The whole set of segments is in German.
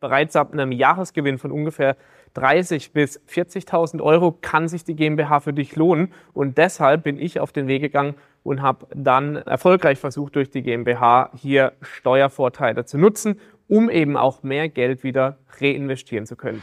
Bereits ab einem Jahresgewinn von ungefähr 30 bis 40.000 Euro kann sich die GmbH für dich lohnen. Und deshalb bin ich auf den Weg gegangen und habe dann erfolgreich versucht, durch die GmbH hier Steuervorteile zu nutzen, um eben auch mehr Geld wieder reinvestieren zu können.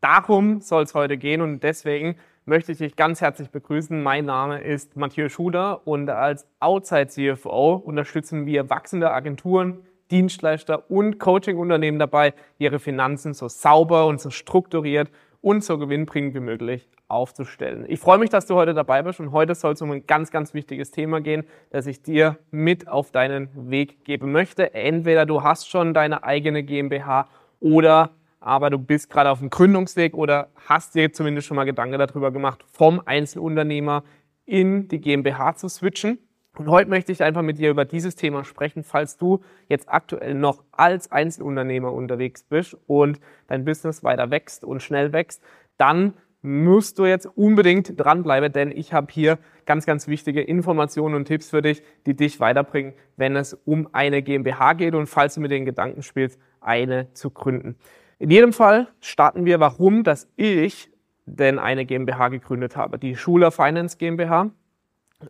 Darum soll es heute gehen und deswegen möchte ich dich ganz herzlich begrüßen. Mein Name ist Mathieu Schuder und als Outside CFO unterstützen wir wachsende Agenturen, Dienstleister und Coaching-Unternehmen dabei, ihre Finanzen so sauber und so strukturiert und so gewinnbringend wie möglich aufzustellen. Ich freue mich, dass du heute dabei bist und heute soll es um ein ganz, ganz wichtiges Thema gehen, das ich dir mit auf deinen Weg geben möchte. Entweder du hast schon deine eigene GmbH oder aber du bist gerade auf dem Gründungsweg oder hast dir zumindest schon mal Gedanken darüber gemacht, vom Einzelunternehmer in die GmbH zu switchen. Und heute möchte ich einfach mit dir über dieses Thema sprechen, falls du jetzt aktuell noch als Einzelunternehmer unterwegs bist und dein Business weiter wächst und schnell wächst, dann musst du jetzt unbedingt dranbleiben, denn ich habe hier ganz, ganz wichtige Informationen und Tipps für dich, die dich weiterbringen, wenn es um eine GmbH geht und falls du mit den Gedanken spielst, eine zu gründen. In jedem Fall starten wir, warum, dass ich denn eine GmbH gegründet habe. Die Schuler Finance GmbH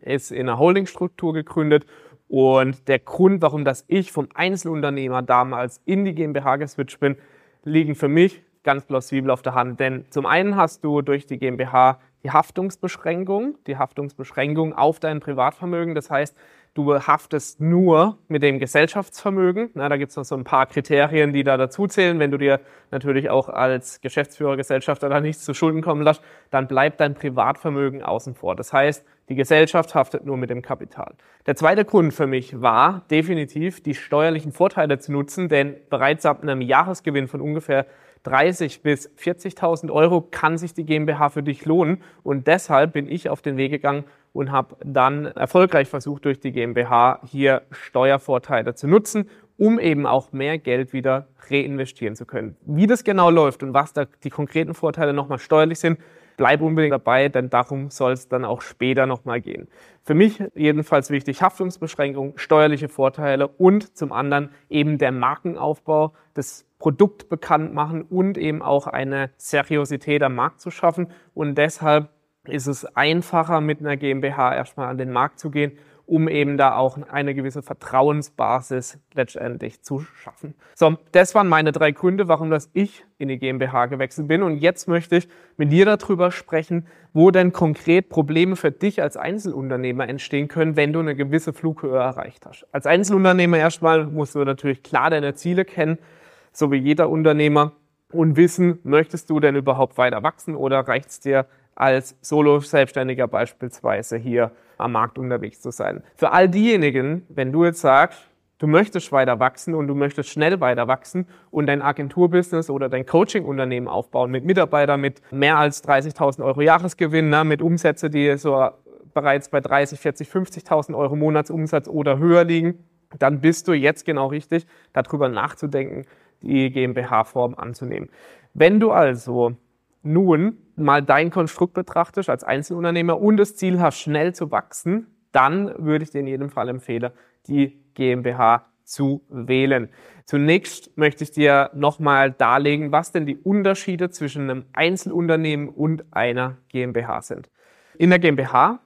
ist in einer Holdingstruktur gegründet und der Grund, warum dass ich vom Einzelunternehmer damals in die GmbH geswitcht bin, liegen für mich ganz plausibel auf der Hand. Denn zum einen hast du durch die GmbH die Haftungsbeschränkung, die Haftungsbeschränkung auf dein Privatvermögen. Das heißt, du haftest nur mit dem Gesellschaftsvermögen. Na, da gibt es noch so ein paar Kriterien, die da dazu zählen. Wenn du dir natürlich auch als Geschäftsführer, Gesellschafter da nichts zu Schulden kommen lässt, dann bleibt dein Privatvermögen außen vor. Das heißt, die Gesellschaft haftet nur mit dem Kapital. Der zweite Grund für mich war definitiv, die steuerlichen Vorteile zu nutzen, denn bereits ab einem Jahresgewinn von ungefähr 30 bis 40.000 Euro kann sich die GmbH für dich lohnen. Und deshalb bin ich auf den Weg gegangen und habe dann erfolgreich versucht, durch die GmbH hier Steuervorteile zu nutzen, um eben auch mehr Geld wieder reinvestieren zu können. Wie das genau läuft und was da die konkreten Vorteile nochmal steuerlich sind, bleib unbedingt dabei, denn darum soll es dann auch später nochmal gehen. Für mich jedenfalls wichtig Haftungsbeschränkung, steuerliche Vorteile und zum anderen eben der Markenaufbau, das Produkt bekannt machen und eben auch eine Seriosität am Markt zu schaffen. Und deshalb ist es einfacher, mit einer GmbH erstmal an den Markt zu gehen, um eben da auch eine gewisse Vertrauensbasis letztendlich zu schaffen. So, das waren meine drei Gründe, warum das ich in die GmbH gewechselt bin. Und jetzt möchte ich mit dir darüber sprechen, wo denn konkret Probleme für dich als Einzelunternehmer entstehen können, wenn du eine gewisse Flughöhe erreicht hast. Als Einzelunternehmer erstmal musst du natürlich klar deine Ziele kennen, so wie jeder Unternehmer und wissen, möchtest du denn überhaupt weiter wachsen oder reicht es dir als Solo-Selbstständiger beispielsweise hier am Markt unterwegs zu sein. Für all diejenigen, wenn du jetzt sagst, du möchtest weiter wachsen und du möchtest schnell weiter wachsen und dein Agenturbusiness oder dein Coaching-Unternehmen aufbauen mit Mitarbeitern mit mehr als 30.000 Euro Jahresgewinn, ne, mit Umsätze, die so bereits bei 30, 40, 50.000 Euro Monatsumsatz oder höher liegen, dann bist du jetzt genau richtig, darüber nachzudenken, die GmbH-Form anzunehmen. Wenn du also nun mal dein Konstrukt betrachtest als Einzelunternehmer und das Ziel hast, schnell zu wachsen, dann würde ich dir in jedem Fall empfehlen, die GmbH zu wählen. Zunächst möchte ich dir nochmal darlegen, was denn die Unterschiede zwischen einem Einzelunternehmen und einer GmbH sind. In der GmbH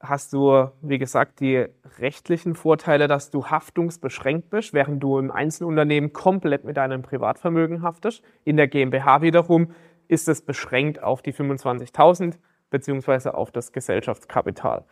hast du, wie gesagt, die rechtlichen Vorteile, dass du haftungsbeschränkt bist, während du im Einzelunternehmen komplett mit deinem Privatvermögen haftest. In der GmbH wiederum ist es beschränkt auf die 25.000 beziehungsweise auf das Gesellschaftskapital.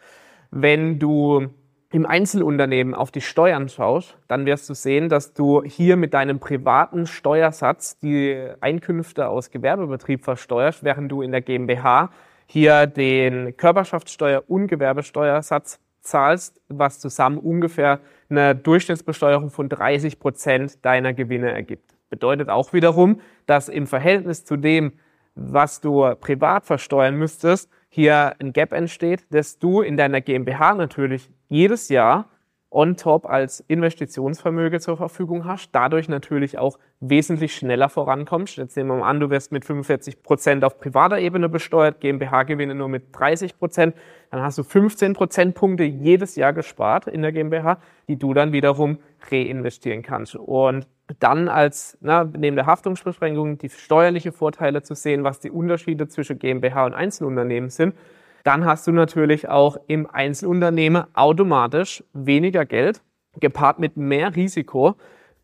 Wenn du im Einzelunternehmen auf die Steuern schaust, dann wirst du sehen, dass du hier mit deinem privaten Steuersatz die Einkünfte aus Gewerbebetrieb versteuerst, während du in der GmbH hier den Körperschaftssteuer- und Gewerbesteuersatz zahlst, was zusammen ungefähr eine Durchschnittsbesteuerung von 30 Prozent deiner Gewinne ergibt. Bedeutet auch wiederum, dass im Verhältnis zu dem, was du privat versteuern müsstest, hier ein Gap entsteht, dass du in deiner GmbH natürlich jedes Jahr on top als Investitionsvermögen zur Verfügung hast, dadurch natürlich auch wesentlich schneller vorankommst. Jetzt nehmen wir mal an, du wirst mit 45 Prozent auf privater Ebene besteuert, GmbH-Gewinne nur mit 30 Prozent, dann hast du 15 Prozentpunkte jedes Jahr gespart in der GmbH, die du dann wiederum reinvestieren kannst. Und dann als na, neben der Haftungsbeschränkung die steuerliche Vorteile zu sehen, was die Unterschiede zwischen GmbH und Einzelunternehmen sind dann hast du natürlich auch im Einzelunternehmen automatisch weniger Geld, gepaart mit mehr Risiko.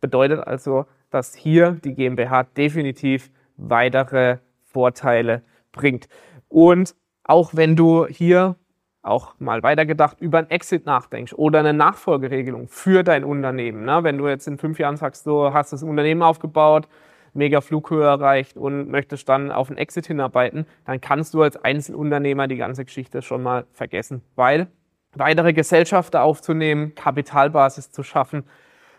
Bedeutet also, dass hier die GmbH definitiv weitere Vorteile bringt. Und auch wenn du hier auch mal weitergedacht über ein Exit nachdenkst oder eine Nachfolgeregelung für dein Unternehmen. Ne? Wenn du jetzt in fünf Jahren sagst, du hast das Unternehmen aufgebaut, mega Flughöhe erreicht und möchtest dann auf einen Exit hinarbeiten, dann kannst du als Einzelunternehmer die ganze Geschichte schon mal vergessen, weil weitere Gesellschafter aufzunehmen, Kapitalbasis zu schaffen,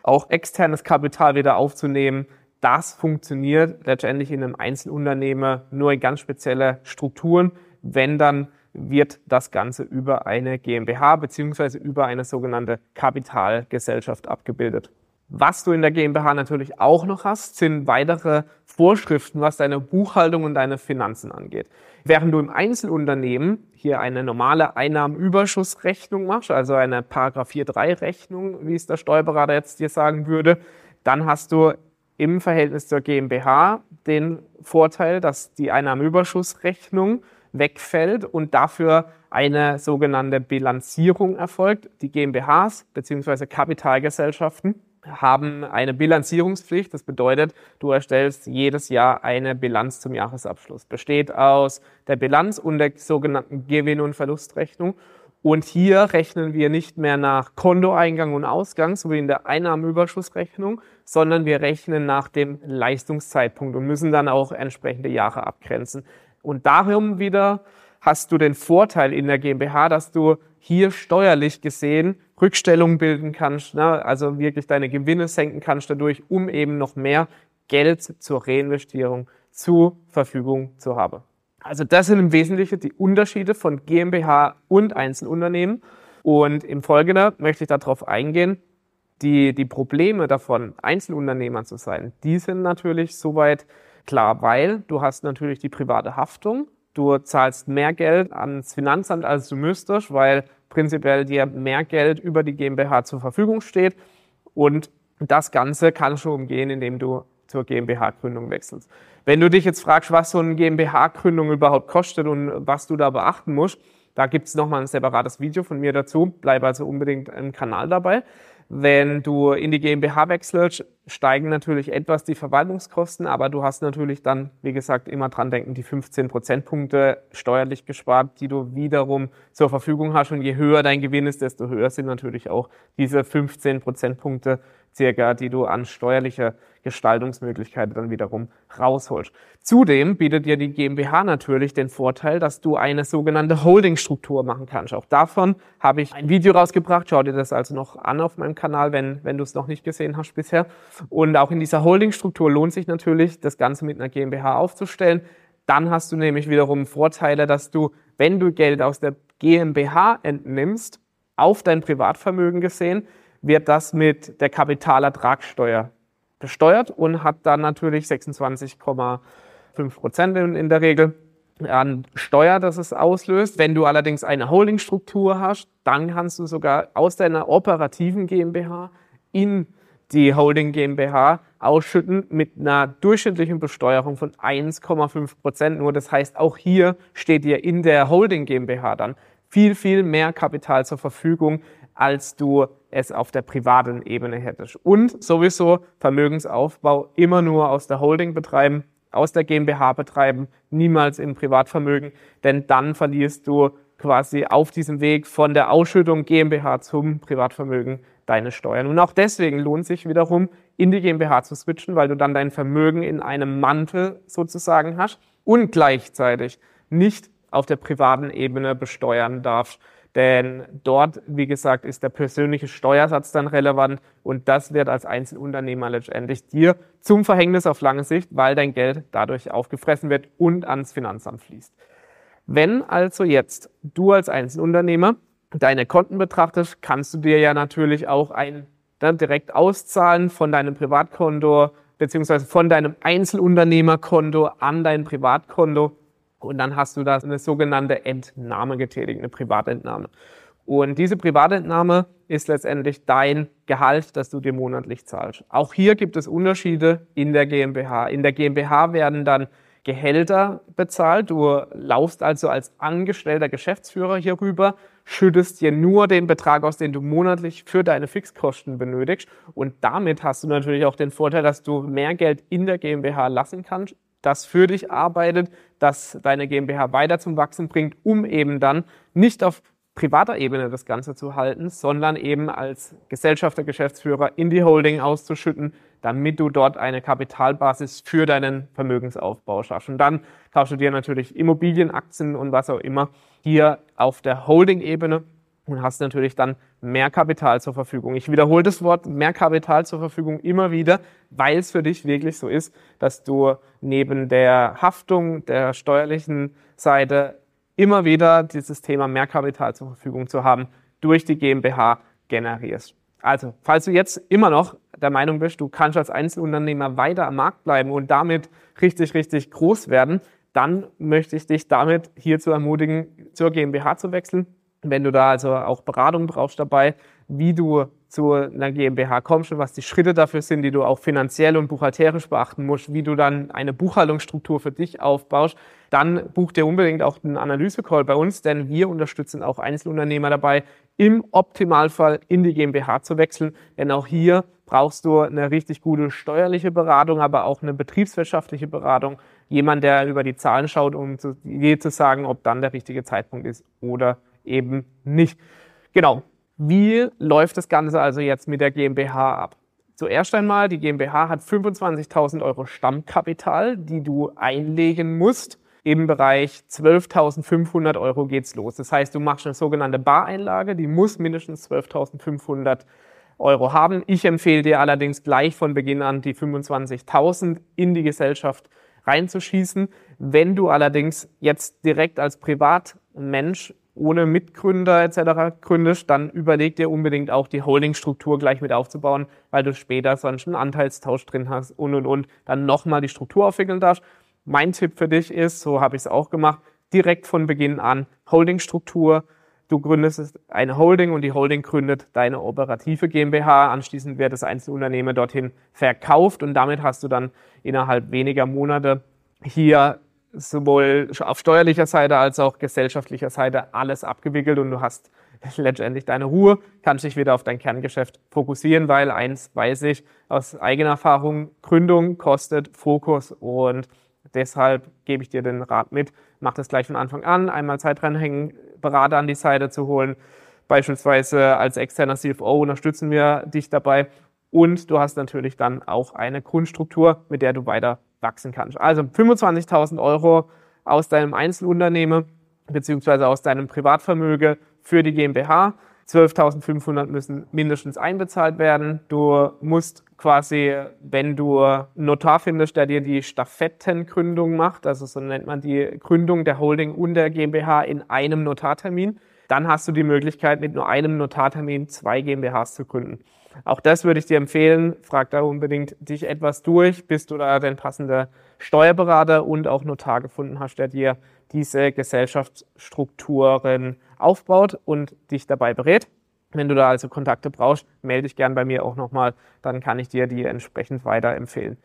auch externes Kapital wieder aufzunehmen, das funktioniert letztendlich in einem Einzelunternehmer nur in ganz spezielle Strukturen, wenn dann wird das Ganze über eine GmbH beziehungsweise über eine sogenannte Kapitalgesellschaft abgebildet. Was du in der GmbH natürlich auch noch hast, sind weitere Vorschriften, was deine Buchhaltung und deine Finanzen angeht. Während du im Einzelunternehmen hier eine normale Einnahmenüberschussrechnung machst, also eine Paragraph 4.3 Rechnung, wie es der Steuerberater jetzt dir sagen würde, dann hast du im Verhältnis zur GmbH den Vorteil, dass die Einnahmenüberschussrechnung wegfällt und dafür eine sogenannte Bilanzierung erfolgt. Die GmbHs bzw. Kapitalgesellschaften haben eine Bilanzierungspflicht. Das bedeutet, du erstellst jedes Jahr eine Bilanz zum Jahresabschluss. Besteht aus der Bilanz und der sogenannten Gewinn- und Verlustrechnung. Und hier rechnen wir nicht mehr nach Kontoeingang und Ausgang, so wie in der Einnahmenüberschussrechnung, sondern wir rechnen nach dem Leistungszeitpunkt und müssen dann auch entsprechende Jahre abgrenzen. Und darum wieder hast du den Vorteil in der GmbH, dass du hier steuerlich gesehen Rückstellungen bilden kannst, ne? also wirklich deine Gewinne senken kannst dadurch, um eben noch mehr Geld zur Reinvestierung zur Verfügung zu haben. Also das sind im Wesentlichen die Unterschiede von GmbH und Einzelunternehmen. Und im Folgenden möchte ich darauf eingehen, die, die Probleme davon, Einzelunternehmer zu sein, die sind natürlich soweit klar, weil du hast natürlich die private Haftung, du zahlst mehr Geld ans Finanzamt, als du müsstest, weil prinzipiell dir mehr Geld über die GmbH zur Verfügung steht. Und das Ganze kannst du umgehen, indem du zur GmbH-Gründung wechselst. Wenn du dich jetzt fragst, was so eine GmbH-Gründung überhaupt kostet und was du da beachten musst, da gibt es nochmal ein separates Video von mir dazu. Bleib also unbedingt im Kanal dabei. Wenn du in die GmbH wechselst, steigen natürlich etwas die Verwaltungskosten, aber du hast natürlich dann, wie gesagt, immer dran denken, die 15 Prozentpunkte steuerlich gespart, die du wiederum zur Verfügung hast. Und je höher dein Gewinn ist, desto höher sind natürlich auch diese 15 Prozentpunkte circa, die du an steuerlicher Gestaltungsmöglichkeiten dann wiederum rausholst. Zudem bietet dir die GmbH natürlich den Vorteil, dass du eine sogenannte Holdingstruktur machen kannst. Auch davon habe ich ein Video rausgebracht. Schau dir das also noch an auf meinem Kanal, wenn, wenn du es noch nicht gesehen hast bisher. Und auch in dieser Holdingstruktur lohnt sich natürlich, das Ganze mit einer GmbH aufzustellen. Dann hast du nämlich wiederum Vorteile, dass du, wenn du Geld aus der GmbH entnimmst, auf dein Privatvermögen gesehen, wird das mit der Kapitalertragssteuer besteuert und hat dann natürlich 26,5 Prozent in, der Regel an Steuer, das es auslöst. Wenn du allerdings eine Holdingstruktur hast, dann kannst du sogar aus deiner operativen GmbH in die Holding GmbH ausschütten mit einer durchschnittlichen Besteuerung von 1,5 Prozent. Nur das heißt, auch hier steht dir in der Holding GmbH dann viel, viel mehr Kapital zur Verfügung, als du es auf der privaten Ebene hättest. Und sowieso Vermögensaufbau immer nur aus der Holding betreiben, aus der GmbH betreiben, niemals im Privatvermögen, denn dann verlierst du quasi auf diesem Weg von der Ausschüttung GmbH zum Privatvermögen deine Steuern. Und auch deswegen lohnt sich wiederum, in die GmbH zu switchen, weil du dann dein Vermögen in einem Mantel sozusagen hast und gleichzeitig nicht auf der privaten Ebene besteuern darfst. Denn dort, wie gesagt, ist der persönliche Steuersatz dann relevant und das wird als Einzelunternehmer letztendlich dir zum Verhängnis auf lange Sicht, weil dein Geld dadurch aufgefressen wird und ans Finanzamt fließt. Wenn also jetzt du als Einzelunternehmer deine Konten betrachtest, kannst du dir ja natürlich auch ein dann direkt auszahlen von deinem Privatkonto beziehungsweise von deinem Einzelunternehmerkonto an dein Privatkonto und dann hast du da eine sogenannte Entnahme getätigt, eine Privatentnahme. Und diese Privatentnahme ist letztendlich dein Gehalt, das du dir monatlich zahlst. Auch hier gibt es Unterschiede in der GmbH. In der GmbH werden dann Gehälter bezahlt. Du laufst also als angestellter Geschäftsführer hier rüber, schüttest dir nur den Betrag aus, den du monatlich für deine Fixkosten benötigst. Und damit hast du natürlich auch den Vorteil, dass du mehr Geld in der GmbH lassen kannst, das für dich arbeitet, das deine GmbH weiter zum Wachsen bringt, um eben dann nicht auf privater Ebene das Ganze zu halten, sondern eben als Gesellschafter, Geschäftsführer in die Holding auszuschütten, damit du dort eine Kapitalbasis für deinen Vermögensaufbau schaffst. Und dann kaufst du dir natürlich Immobilien, Aktien und was auch immer hier auf der Holding-Ebene und hast natürlich dann mehr Kapital zur Verfügung. Ich wiederhole das Wort mehr Kapital zur Verfügung immer wieder, weil es für dich wirklich so ist, dass du neben der Haftung der steuerlichen Seite immer wieder dieses Thema mehr Kapital zur Verfügung zu haben durch die GmbH generierst. Also, falls du jetzt immer noch der Meinung bist, du kannst als Einzelunternehmer weiter am Markt bleiben und damit richtig, richtig groß werden, dann möchte ich dich damit hierzu ermutigen, zur GmbH zu wechseln wenn du da also auch Beratung brauchst dabei, wie du zu einer GmbH kommst und was die Schritte dafür sind, die du auch finanziell und buchhalterisch beachten musst, wie du dann eine Buchhaltungsstruktur für dich aufbaust, dann buch dir unbedingt auch einen Analysecall bei uns, denn wir unterstützen auch Einzelunternehmer dabei, im Optimalfall in die GmbH zu wechseln, denn auch hier brauchst du eine richtig gute steuerliche Beratung, aber auch eine betriebswirtschaftliche Beratung, jemand, der über die Zahlen schaut, um je zu sagen, ob dann der richtige Zeitpunkt ist oder eben nicht. Genau. Wie läuft das Ganze also jetzt mit der GmbH ab? Zuerst einmal, die GmbH hat 25.000 Euro Stammkapital, die du einlegen musst. Im Bereich 12.500 Euro geht's los. Das heißt, du machst eine sogenannte Bareinlage, die muss mindestens 12.500 Euro haben. Ich empfehle dir allerdings gleich von Beginn an die 25.000 in die Gesellschaft reinzuschießen. Wenn du allerdings jetzt direkt als Privatmensch ohne Mitgründer etc. gründest, dann überleg dir unbedingt auch die Holdingstruktur gleich mit aufzubauen, weil du später sonst einen Anteilstausch drin hast und und und dann nochmal die Struktur aufwickeln darfst. Mein Tipp für dich ist, so habe ich es auch gemacht, direkt von Beginn an Holdingstruktur. Du gründest eine Holding und die Holding gründet deine operative GmbH. Anschließend wird das Einzelunternehmen dorthin verkauft und damit hast du dann innerhalb weniger Monate hier sowohl auf steuerlicher Seite als auch gesellschaftlicher Seite alles abgewickelt und du hast letztendlich deine Ruhe, kannst dich wieder auf dein Kerngeschäft fokussieren, weil eins weiß ich aus eigener Erfahrung, Gründung kostet Fokus und deshalb gebe ich dir den Rat mit, mach das gleich von Anfang an, einmal Zeit reinhängen, Berater an die Seite zu holen, beispielsweise als externer CFO unterstützen wir dich dabei und du hast natürlich dann auch eine Grundstruktur, mit der du weiter wachsen kannst. Also 25.000 Euro aus deinem Einzelunternehmen beziehungsweise aus deinem Privatvermögen für die GmbH. 12.500 müssen mindestens einbezahlt werden. Du musst quasi, wenn du einen Notar findest, der dir die Stafettengründung macht, also so nennt man die Gründung der Holding und der GmbH in einem Notartermin, dann hast du die Möglichkeit, mit nur einem Notartermin zwei GmbHs zu gründen. Auch das würde ich dir empfehlen. Frag da unbedingt dich etwas durch, bis du da den passenden Steuerberater und auch Notar gefunden hast, der dir diese Gesellschaftsstrukturen aufbaut und dich dabei berät. Wenn du da also Kontakte brauchst, melde dich gern bei mir auch nochmal, dann kann ich dir die entsprechend weiterempfehlen.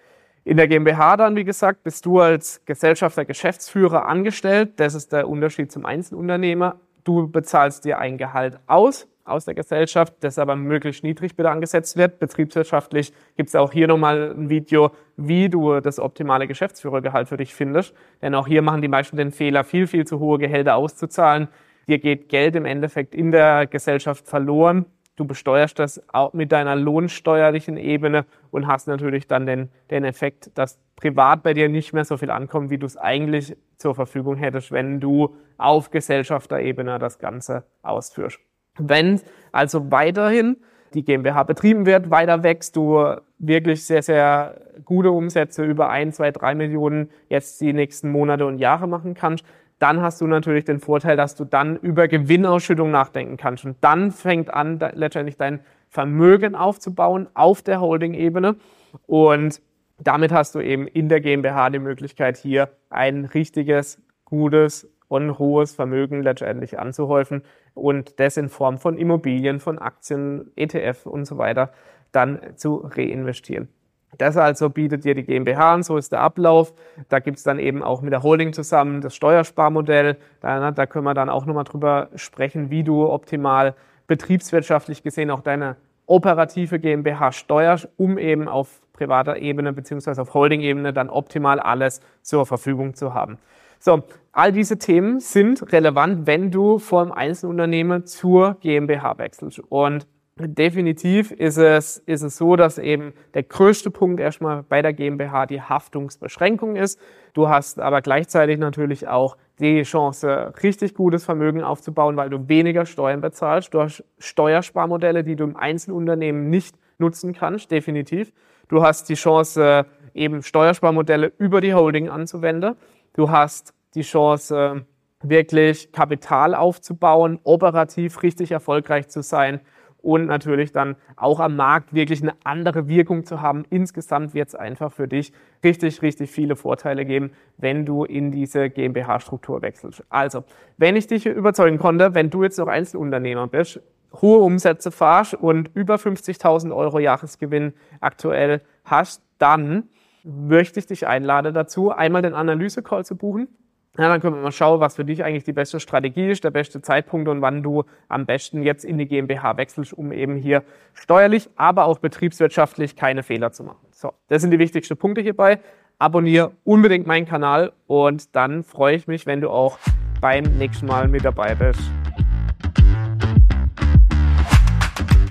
In der GmbH dann, wie gesagt, bist du als Gesellschafter, Geschäftsführer angestellt. Das ist der Unterschied zum Einzelunternehmer. Du bezahlst dir ein Gehalt aus aus der Gesellschaft, das aber möglichst niedrig bitte angesetzt wird. Betriebswirtschaftlich gibt es auch hier nochmal ein Video, wie du das optimale Geschäftsführergehalt für dich findest. Denn auch hier machen die meisten den Fehler, viel, viel zu hohe Gehälter auszuzahlen. Dir geht Geld im Endeffekt in der Gesellschaft verloren du besteuerst das auch mit deiner lohnsteuerlichen Ebene und hast natürlich dann den, den Effekt, dass privat bei dir nicht mehr so viel ankommt, wie du es eigentlich zur Verfügung hättest, wenn du auf Gesellschafterebene das Ganze ausführst. Wenn also weiterhin die GmbH betrieben wird, weiter wächst, du wirklich sehr, sehr gute Umsätze über ein, zwei, drei Millionen jetzt die nächsten Monate und Jahre machen kannst, dann hast du natürlich den Vorteil, dass du dann über Gewinnausschüttung nachdenken kannst. Und dann fängt an, letztendlich dein Vermögen aufzubauen auf der Holding-Ebene. Und damit hast du eben in der GmbH die Möglichkeit, hier ein richtiges, gutes und hohes Vermögen letztendlich anzuhäufen und das in Form von Immobilien, von Aktien, ETF und so weiter dann zu reinvestieren. Das also bietet dir die GmbH an, so ist der Ablauf. Da gibt's dann eben auch mit der Holding zusammen das Steuersparmodell. Da, da können wir dann auch nochmal drüber sprechen, wie du optimal betriebswirtschaftlich gesehen auch deine operative GmbH steuerst, um eben auf privater Ebene beziehungsweise auf Holding-Ebene dann optimal alles zur Verfügung zu haben. So, all diese Themen sind relevant, wenn du vom Einzelunternehmen zur GmbH wechselst. Und Definitiv ist es, ist es so, dass eben der größte Punkt erstmal bei der GmbH die Haftungsbeschränkung ist. Du hast aber gleichzeitig natürlich auch die Chance, richtig gutes Vermögen aufzubauen, weil du weniger Steuern bezahlst. Du hast Steuersparmodelle, die du im Einzelunternehmen nicht nutzen kannst, definitiv. Du hast die Chance, eben Steuersparmodelle über die Holding anzuwenden. Du hast die Chance, wirklich Kapital aufzubauen, operativ richtig erfolgreich zu sein und natürlich dann auch am Markt wirklich eine andere Wirkung zu haben. Insgesamt wird es einfach für dich richtig, richtig viele Vorteile geben, wenn du in diese GmbH-Struktur wechselst. Also, wenn ich dich überzeugen konnte, wenn du jetzt noch Einzelunternehmer bist, hohe Umsätze fahrst und über 50.000 Euro Jahresgewinn aktuell hast, dann möchte ich dich einladen dazu, einmal den Analyse-Call zu buchen. Ja, dann können wir mal schauen, was für dich eigentlich die beste Strategie ist, der beste Zeitpunkt und wann du am besten jetzt in die GmbH wechselst, um eben hier steuerlich, aber auch betriebswirtschaftlich keine Fehler zu machen. So, das sind die wichtigsten Punkte hierbei. Abonniere unbedingt meinen Kanal und dann freue ich mich, wenn du auch beim nächsten Mal mit dabei bist.